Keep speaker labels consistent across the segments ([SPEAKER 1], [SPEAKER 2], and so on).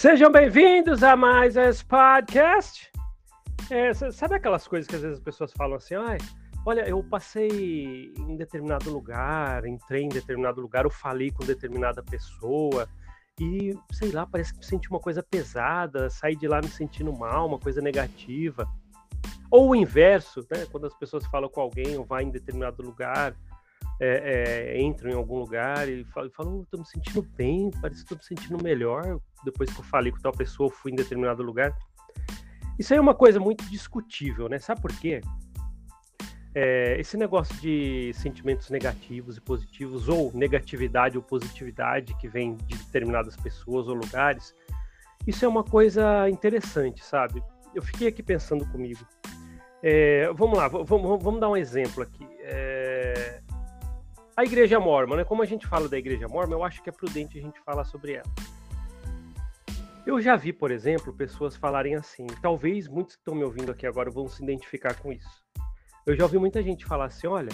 [SPEAKER 1] Sejam bem-vindos a mais esse podcast. É, sabe aquelas coisas que às vezes as pessoas falam assim, olha, eu passei em determinado lugar, entrei em determinado lugar, eu falei com determinada pessoa e, sei lá, parece que senti uma coisa pesada, saí de lá me sentindo mal, uma coisa negativa. Ou o inverso, né? Quando as pessoas falam com alguém ou vai em determinado lugar, é, é, entram em algum lugar e falam, falam tô me sentindo bem, parece que tô me sentindo melhor depois que eu falei com tal pessoa, fui em determinado lugar. Isso aí é uma coisa muito discutível, né? Sabe por quê? É, esse negócio de sentimentos negativos e positivos, ou negatividade ou positividade que vem de determinadas pessoas ou lugares, isso é uma coisa interessante, sabe? Eu fiquei aqui pensando comigo. É, vamos lá, vamos, vamos, dar um exemplo aqui. A igreja mormon, né? Como a gente fala da igreja mormon, eu acho que é prudente a gente falar sobre ela. Eu já vi, por exemplo, pessoas falarem assim. Talvez muitos que estão me ouvindo aqui agora vão se identificar com isso. Eu já ouvi muita gente falar assim: olha,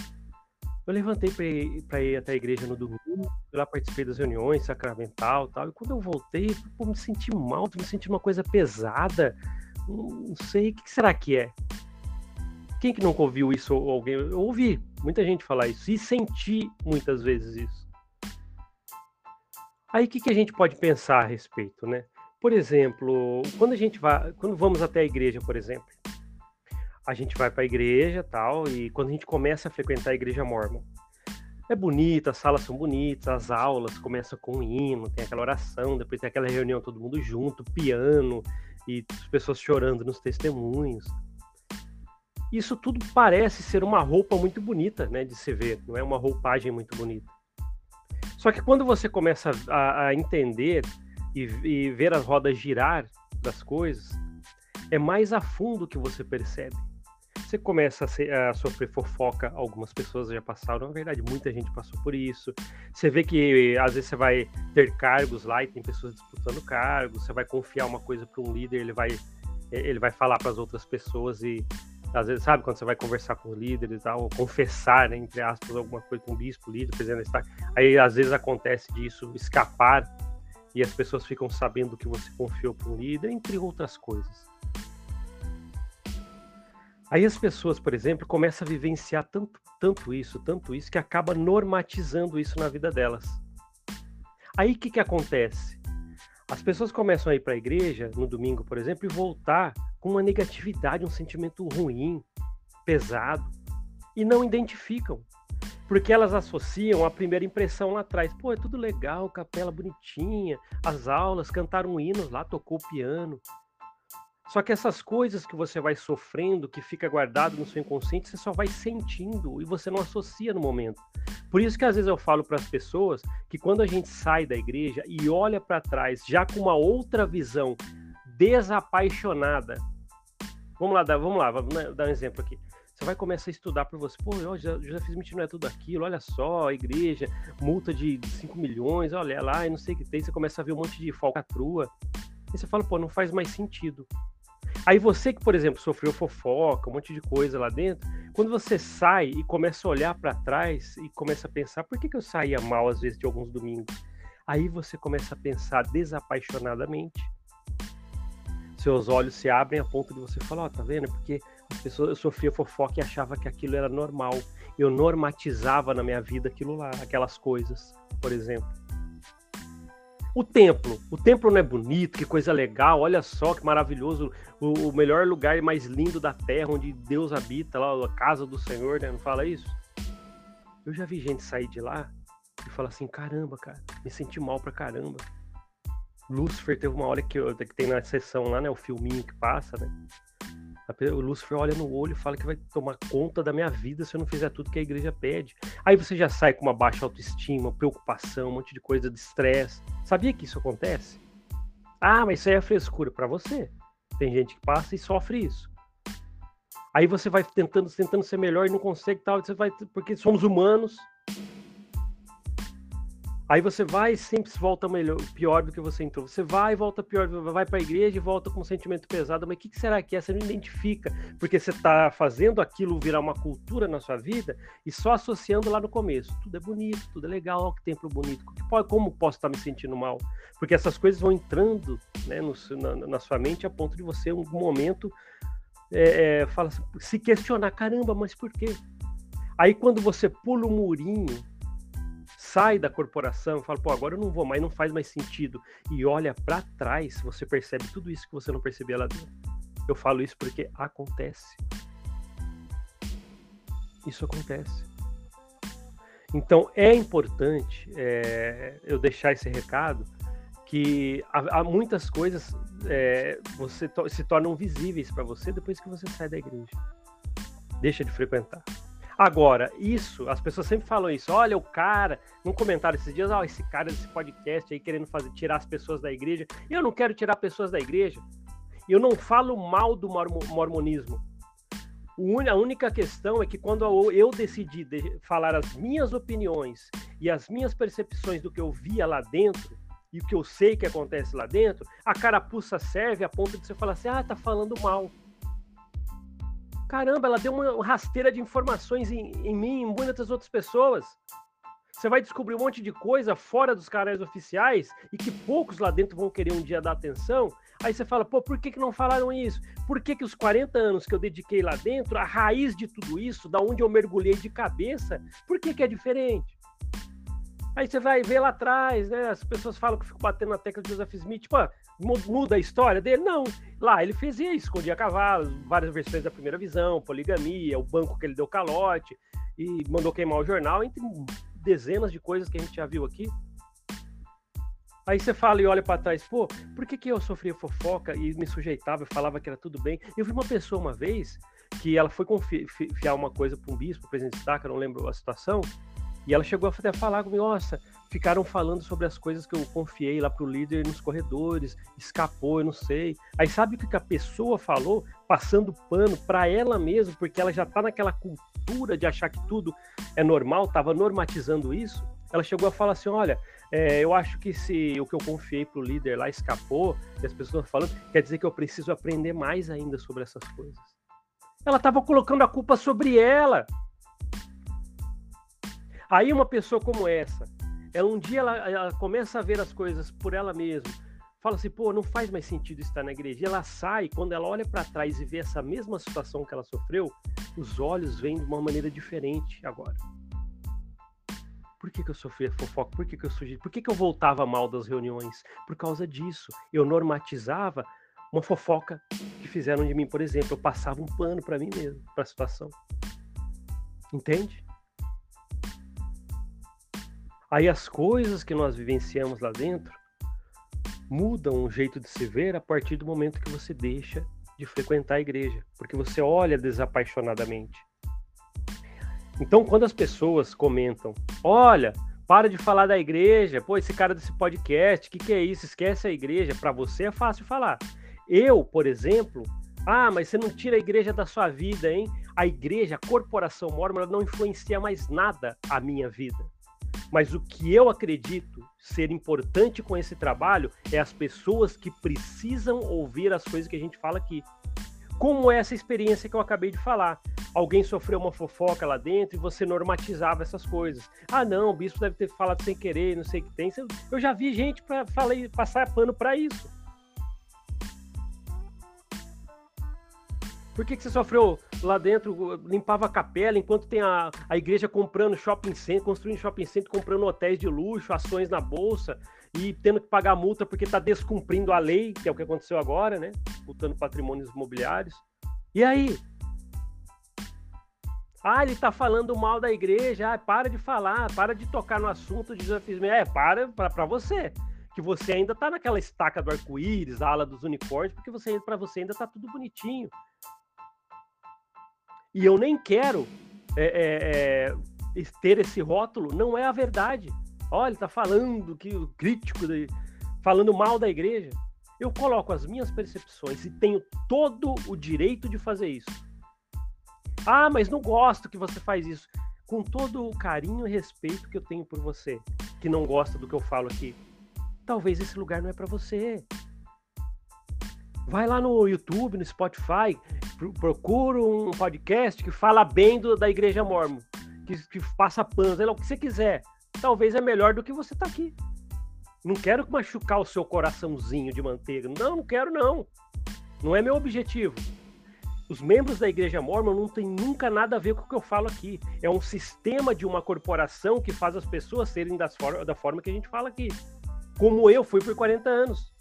[SPEAKER 1] eu levantei para ir, ir, até a igreja no domingo, lá participei das reuniões sacramental tal, e quando eu voltei, pô, me senti mal, me senti uma coisa pesada, não sei, o que será que é? Quem que nunca ouviu isso ou alguém? Eu ouvi muita gente falar isso e senti muitas vezes isso. Aí o que, que a gente pode pensar a respeito, né? Por exemplo, quando a gente vai, quando vamos até a igreja, por exemplo, a gente vai para a igreja tal, e quando a gente começa a frequentar a igreja mormon, é bonita, as salas são bonitas, as aulas começam com um hino, tem aquela oração, depois tem aquela reunião todo mundo junto, piano e as pessoas chorando nos testemunhos. Isso tudo parece ser uma roupa muito bonita, né, de se ver, não é uma roupagem muito bonita. Só que quando você começa a, a entender e, e ver as rodas girar das coisas, é mais a fundo que você percebe. Você começa a, ser, a, sofrer fofoca, algumas pessoas já passaram, na verdade, muita gente passou por isso. Você vê que às vezes você vai ter cargos lá e tem pessoas disputando cargos, você vai confiar uma coisa para um líder, ele vai ele vai falar para as outras pessoas e às vezes, sabe, quando você vai conversar com líderes, tal, ou confessar, né, entre aspas, alguma coisa com um bispo, líder, presidente da aí às vezes acontece disso escapar e as pessoas ficam sabendo que você confiou para um líder, entre outras coisas. Aí as pessoas, por exemplo, começam a vivenciar tanto, tanto isso, tanto isso, que acaba normatizando isso na vida delas. Aí o que, que acontece? As pessoas começam a ir para a igreja no domingo, por exemplo, e voltar com uma negatividade, um sentimento ruim, pesado, e não identificam porque elas associam a primeira impressão lá atrás. Pô, é tudo legal, capela bonitinha, as aulas, cantaram hinos lá, tocou piano. Só que essas coisas que você vai sofrendo, que fica guardado no seu inconsciente, você só vai sentindo e você não associa no momento. Por isso que às vezes eu falo para as pessoas que quando a gente sai da igreja e olha para trás já com uma outra visão desapaixonada. Vamos lá, vamos lá, vamos dar um exemplo aqui. Você vai começar a estudar por você. Pô, eu já, já fiz mentira, não é tudo aquilo. Olha só, igreja, multa de 5 milhões, olha lá, e não sei o que tem. Você começa a ver um monte de falcatrua. E você fala, pô, não faz mais sentido. Aí você que, por exemplo, sofreu fofoca, um monte de coisa lá dentro, quando você sai e começa a olhar para trás e começa a pensar, por que, que eu saía mal às vezes de alguns domingos? Aí você começa a pensar desapaixonadamente. Seus olhos se abrem a ponto de você falar, ó, oh, tá vendo? Porque as pessoas, eu sofria fofoca e achava que aquilo era normal. Eu normatizava na minha vida aquilo lá, aquelas coisas, por exemplo. O templo. O templo não é bonito, que coisa legal, olha só que maravilhoso. O, o melhor lugar mais lindo da terra, onde Deus habita, lá, a casa do Senhor, né? Não fala isso? Eu já vi gente sair de lá e falar assim: caramba, cara, me senti mal pra caramba. Lúcifer teve uma hora que, que tem na sessão lá, né? O filminho que passa, né? O Lúcifer olha no olho e fala que vai tomar conta da minha vida se eu não fizer tudo que a igreja pede. Aí você já sai com uma baixa autoestima, preocupação, um monte de coisa de estresse. Sabia que isso acontece? Ah, mas isso aí é frescura para você. Tem gente que passa e sofre isso. Aí você vai tentando, tentando ser melhor e não consegue tal, você vai porque somos humanos. Aí você vai e sempre volta melhor, pior do que você entrou. Você vai e volta pior, vai para a igreja e volta com um sentimento pesado. Mas o que, que, será que é? Você não identifica, porque você está fazendo aquilo virar uma cultura na sua vida e só associando lá no começo. Tudo é bonito, tudo é legal, olha que templo bonito. Como posso estar me sentindo mal? Porque essas coisas vão entrando né, no, na, na, sua mente a ponto de você, em algum momento, é, é, fala, se questionar: caramba, mas por quê? Aí quando você pula o murinho sai da corporação, fala, pô, agora eu não vou mais, não faz mais sentido, e olha para trás, você percebe tudo isso que você não percebia lá dentro. Eu falo isso porque acontece. Isso acontece. Então é importante é, eu deixar esse recado que há, há muitas coisas é, você to se tornam visíveis para você depois que você sai da igreja, deixa de frequentar. Agora, isso, as pessoas sempre falam isso. Olha, o cara, num comentário esses dias, ó, oh, esse cara desse podcast aí querendo fazer, tirar as pessoas da igreja. Eu não quero tirar pessoas da igreja. Eu não falo mal do mormonismo. A única questão é que quando eu decidi falar as minhas opiniões e as minhas percepções do que eu via lá dentro e o que eu sei que acontece lá dentro, a carapuça serve a ponto de você falar assim: ah, tá falando mal. Caramba, ela deu uma rasteira de informações em, em mim, em muitas outras pessoas. Você vai descobrir um monte de coisa fora dos canais oficiais e que poucos lá dentro vão querer um dia dar atenção. Aí você fala, pô, por que, que não falaram isso? Por que, que os 40 anos que eu dediquei lá dentro, a raiz de tudo isso, da onde eu mergulhei de cabeça, por que, que é diferente? Aí você vai ver lá atrás, né? As pessoas falam que ficam batendo na tecla de Joseph Smith, ah, muda a história dele? Não. Lá ele fez isso, escondia cavalos, várias versões da primeira visão, poligamia, o banco que ele deu calote e mandou queimar o jornal, entre dezenas de coisas que a gente já viu aqui. Aí você fala e olha para trás, pô, por que, que eu sofria fofoca e me sujeitava e falava que era tudo bem? Eu vi uma pessoa uma vez que ela foi confiar uma coisa para um bispo, presidente da eu não lembro a situação, e ela chegou até a falar comigo, nossa, ficaram falando sobre as coisas que eu confiei lá pro líder nos corredores, escapou, eu não sei. Aí sabe o que a pessoa falou? Passando pano para ela mesma, porque ela já tá naquela cultura de achar que tudo é normal, tava normatizando isso. Ela chegou a falar assim, olha, é, eu acho que se o que eu confiei pro líder lá escapou, e as pessoas falando, quer dizer que eu preciso aprender mais ainda sobre essas coisas. Ela estava colocando a culpa sobre ela. Aí uma pessoa como essa, ela um dia ela, ela começa a ver as coisas por ela mesma, fala assim, pô, não faz mais sentido estar na igreja. E ela sai, quando ela olha para trás e vê essa mesma situação que ela sofreu, os olhos vêm de uma maneira diferente agora. Por que, que eu sofria fofoca? Por que, que eu sugeri? Por que, que eu voltava mal das reuniões? Por causa disso. Eu normatizava uma fofoca que fizeram de mim, por exemplo. Eu passava um pano para mim mesmo, para a situação. Entende? Aí as coisas que nós vivenciamos lá dentro mudam o jeito de se ver a partir do momento que você deixa de frequentar a igreja, porque você olha desapaixonadamente. Então, quando as pessoas comentam, olha, para de falar da igreja, pô, esse cara desse podcast, o que, que é isso? Esquece a igreja. Para você é fácil falar. Eu, por exemplo, ah, mas você não tira a igreja da sua vida, hein? A igreja, a corporação mormon, não influencia mais nada a minha vida. Mas o que eu acredito ser importante com esse trabalho é as pessoas que precisam ouvir as coisas que a gente fala aqui. Como é essa experiência que eu acabei de falar? Alguém sofreu uma fofoca lá dentro e você normatizava essas coisas. Ah, não, o bispo deve ter falado sem querer, não sei o que tem. Eu já vi gente para passar pano para isso. Por que, que você sofreu lá dentro, limpava a capela, enquanto tem a, a igreja comprando shopping center, construindo shopping center, comprando hotéis de luxo, ações na bolsa e tendo que pagar multa porque está descumprindo a lei, que é o que aconteceu agora, né? Multando patrimônios imobiliários. E aí? Ah, ele está falando mal da igreja. Ah, para de falar, para de tocar no assunto de desafio. É, para para você. Que você ainda está naquela estaca do arco-íris, a ala dos unicórnios, porque você para você ainda está tudo bonitinho. E eu nem quero é, é, é, ter esse rótulo, não é a verdade. Olha, está falando que o crítico, de, falando mal da igreja. Eu coloco as minhas percepções e tenho todo o direito de fazer isso. Ah, mas não gosto que você faz isso. Com todo o carinho e respeito que eu tenho por você. que não gosta do que eu falo aqui. Talvez esse lugar não é para você. Vai lá no YouTube, no Spotify, procura um podcast que fala bem do, da Igreja Mormon, que, que passa pano, o que você quiser. Talvez é melhor do que você tá aqui. Não quero machucar o seu coraçãozinho de manteiga. Não, não quero não. Não é meu objetivo. Os membros da Igreja Mormon não tem nunca nada a ver com o que eu falo aqui. É um sistema de uma corporação que faz as pessoas serem das for da forma que a gente fala aqui. Como eu fui por 40 anos.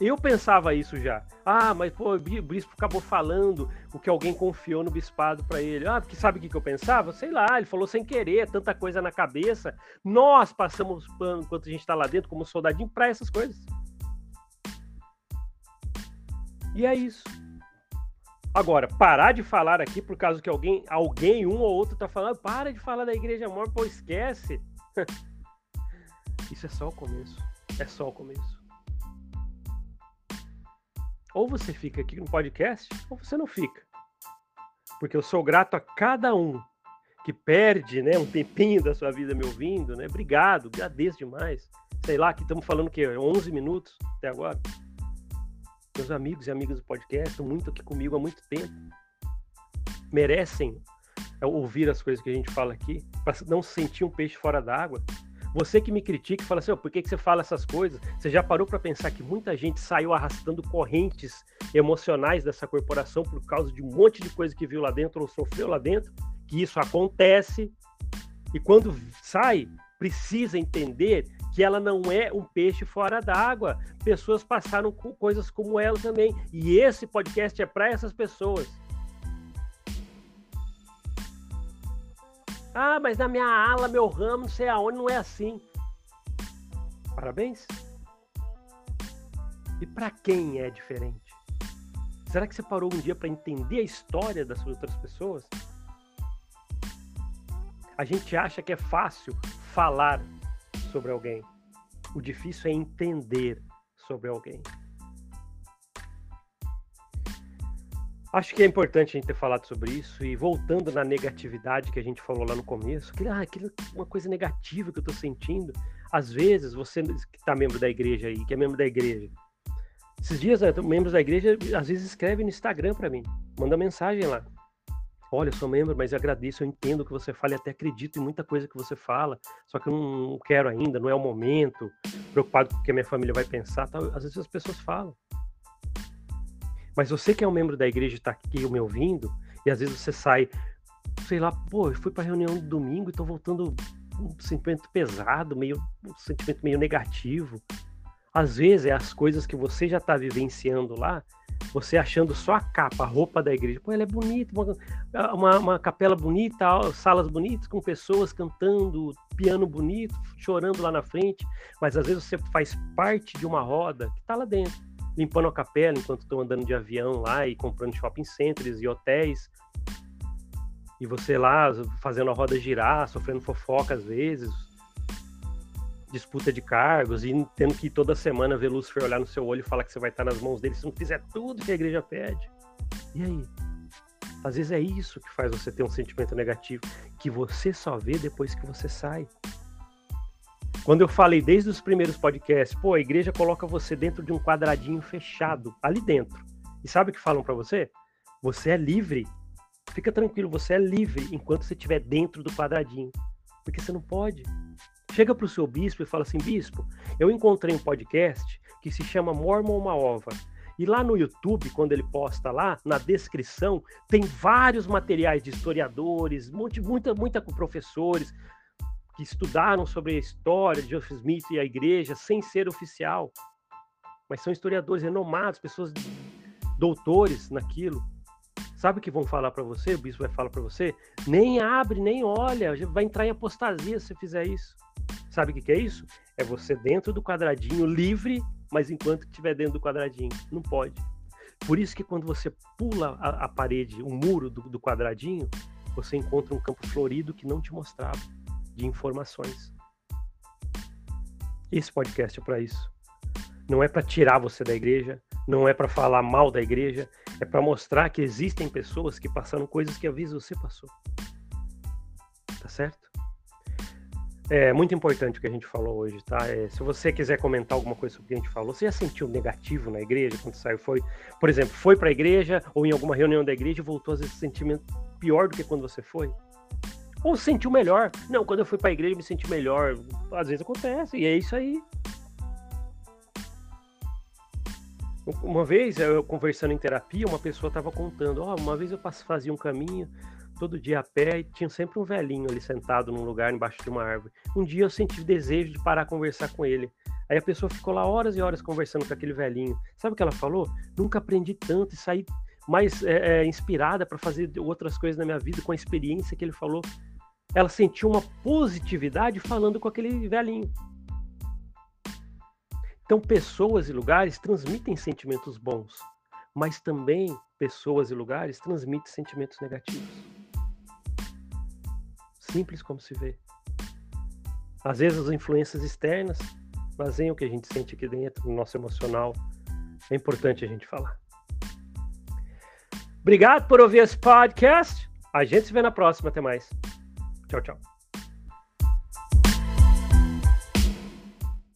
[SPEAKER 1] Eu pensava isso já. Ah, mas pô, o bispo acabou falando o que alguém confiou no bispado para ele. Ah, porque sabe o que eu pensava? Sei lá, ele falou sem querer, tanta coisa na cabeça. Nós passamos pano enquanto a gente está lá dentro, como soldadinho, para essas coisas. E é isso. Agora, parar de falar aqui por causa que alguém, alguém um ou outro tá falando, para de falar da igreja mormon, pô, esquece. Isso é só o começo. É só o começo. Ou você fica aqui no podcast, ou você não fica. Porque eu sou grato a cada um que perde né, um tempinho da sua vida me ouvindo, né? Obrigado, agradeço demais. Sei lá, que estamos falando que 11 minutos até agora. Meus amigos e amigas do podcast estão muito aqui comigo há muito tempo. Merecem é, ouvir as coisas que a gente fala aqui, para não sentir um peixe fora d'água. Você que me critica e fala assim, oh, por que, que você fala essas coisas? Você já parou para pensar que muita gente saiu arrastando correntes emocionais dessa corporação por causa de um monte de coisa que viu lá dentro ou sofreu lá dentro? Que isso acontece. E quando sai, precisa entender que ela não é um peixe fora d'água. Pessoas passaram com coisas como ela também. E esse podcast é para essas pessoas. Ah, mas na minha ala, meu ramo, não sei aonde, não é assim. Parabéns. E para quem é diferente? Será que você parou um dia para entender a história das outras pessoas? A gente acha que é fácil falar sobre alguém. O difícil é entender sobre alguém. Acho que é importante a gente ter falado sobre isso e voltando na negatividade que a gente falou lá no começo, ah, aquilo uma coisa negativa que eu estou sentindo. Às vezes, você que está membro da igreja aí, que é membro da igreja, esses dias, né, membros da igreja às vezes escrevem no Instagram para mim, manda mensagem lá olha, eu sou membro, mas agradeço, eu entendo o que você fala e até acredito em muita coisa que você fala, só que eu não quero ainda, não é o momento, preocupado com o que a minha família vai pensar, tal. às vezes as pessoas falam. Mas você que é um membro da igreja está aqui me ouvindo, e às vezes você sai, sei lá, pô, eu fui para reunião de domingo e tô voltando um sentimento pesado, meio um sentimento meio negativo. Às vezes é as coisas que você já está vivenciando lá você achando só a capa, a roupa da igreja. Pô, ela é bonita, uma, uma, capela bonita, salas bonitas, com pessoas cantando, piano bonito, chorando lá na frente. Mas às vezes você faz parte de uma roda que está lá dentro, limpando a capela enquanto estão andando de avião lá e comprando shopping centers e hotéis. E você lá fazendo a roda girar, sofrendo fofoca às vezes, disputa de cargos e tendo que toda semana ver Lúcifer olhar no seu olho e falar que você vai estar nas mãos dele se não fizer tudo que a igreja pede. E aí? Às vezes é isso que faz você ter um sentimento negativo, que você só vê depois que você sai. Quando eu falei desde os primeiros podcasts, pô, a igreja coloca você dentro de um quadradinho fechado, ali dentro. E sabe o que falam para você? Você é livre. Fica tranquilo, você é livre enquanto você estiver dentro do quadradinho. Porque você não pode. Chega para o seu bispo e fala assim: Bispo, eu encontrei um podcast que se chama Mormon Uma Ova. E lá no YouTube, quando ele posta lá, na descrição, tem vários materiais de historiadores, muita, muita, muita professores que estudaram sobre a história de Joseph Smith e a igreja sem ser oficial. Mas são historiadores renomados, pessoas doutores naquilo. Sabe o que vão falar para você? O bispo vai falar para você? Nem abre, nem olha, vai entrar em apostasia se fizer isso. Sabe o que, é isso? É você dentro do quadradinho, livre, mas enquanto estiver dentro do quadradinho. Não pode. Por isso que quando você pula a, a parede, o muro do, do quadradinho, você encontra um campo florido que não te mostrava, de informações. Esse podcast é para isso. Não é para tirar você da igreja, não é para falar mal da igreja, é para mostrar que existem pessoas que passaram coisas que às vezes você passou. Tá certo? É muito importante o que a gente falou hoje, tá? É, se você quiser comentar alguma coisa sobre o que a gente falou, você já sentiu negativo na igreja quando saiu? Foi, por exemplo, foi para a igreja ou em alguma reunião da igreja e voltou às vezes sentimento pior do que quando você foi? Ou sentiu melhor? Não, quando eu fui para a igreja eu me senti melhor. Às vezes acontece e é isso aí. Uma vez, eu conversando em terapia, uma pessoa estava contando: oh, uma vez eu fazia um caminho todo dia a pé e tinha sempre um velhinho ali sentado num lugar embaixo de uma árvore. Um dia eu senti desejo de parar a conversar com ele. Aí a pessoa ficou lá horas e horas conversando com aquele velhinho. Sabe o que ela falou? Nunca aprendi tanto e saí mais é, é, inspirada para fazer outras coisas na minha vida com a experiência que ele falou. Ela sentiu uma positividade falando com aquele velhinho. Então, pessoas e lugares transmitem sentimentos bons, mas também pessoas e lugares transmitem sentimentos negativos. Simples como se vê. Às vezes, as influências externas fazem o que a gente sente aqui dentro, no nosso emocional. É importante a gente falar. Obrigado por ouvir esse podcast. A gente se vê na próxima. Até mais. 叫整。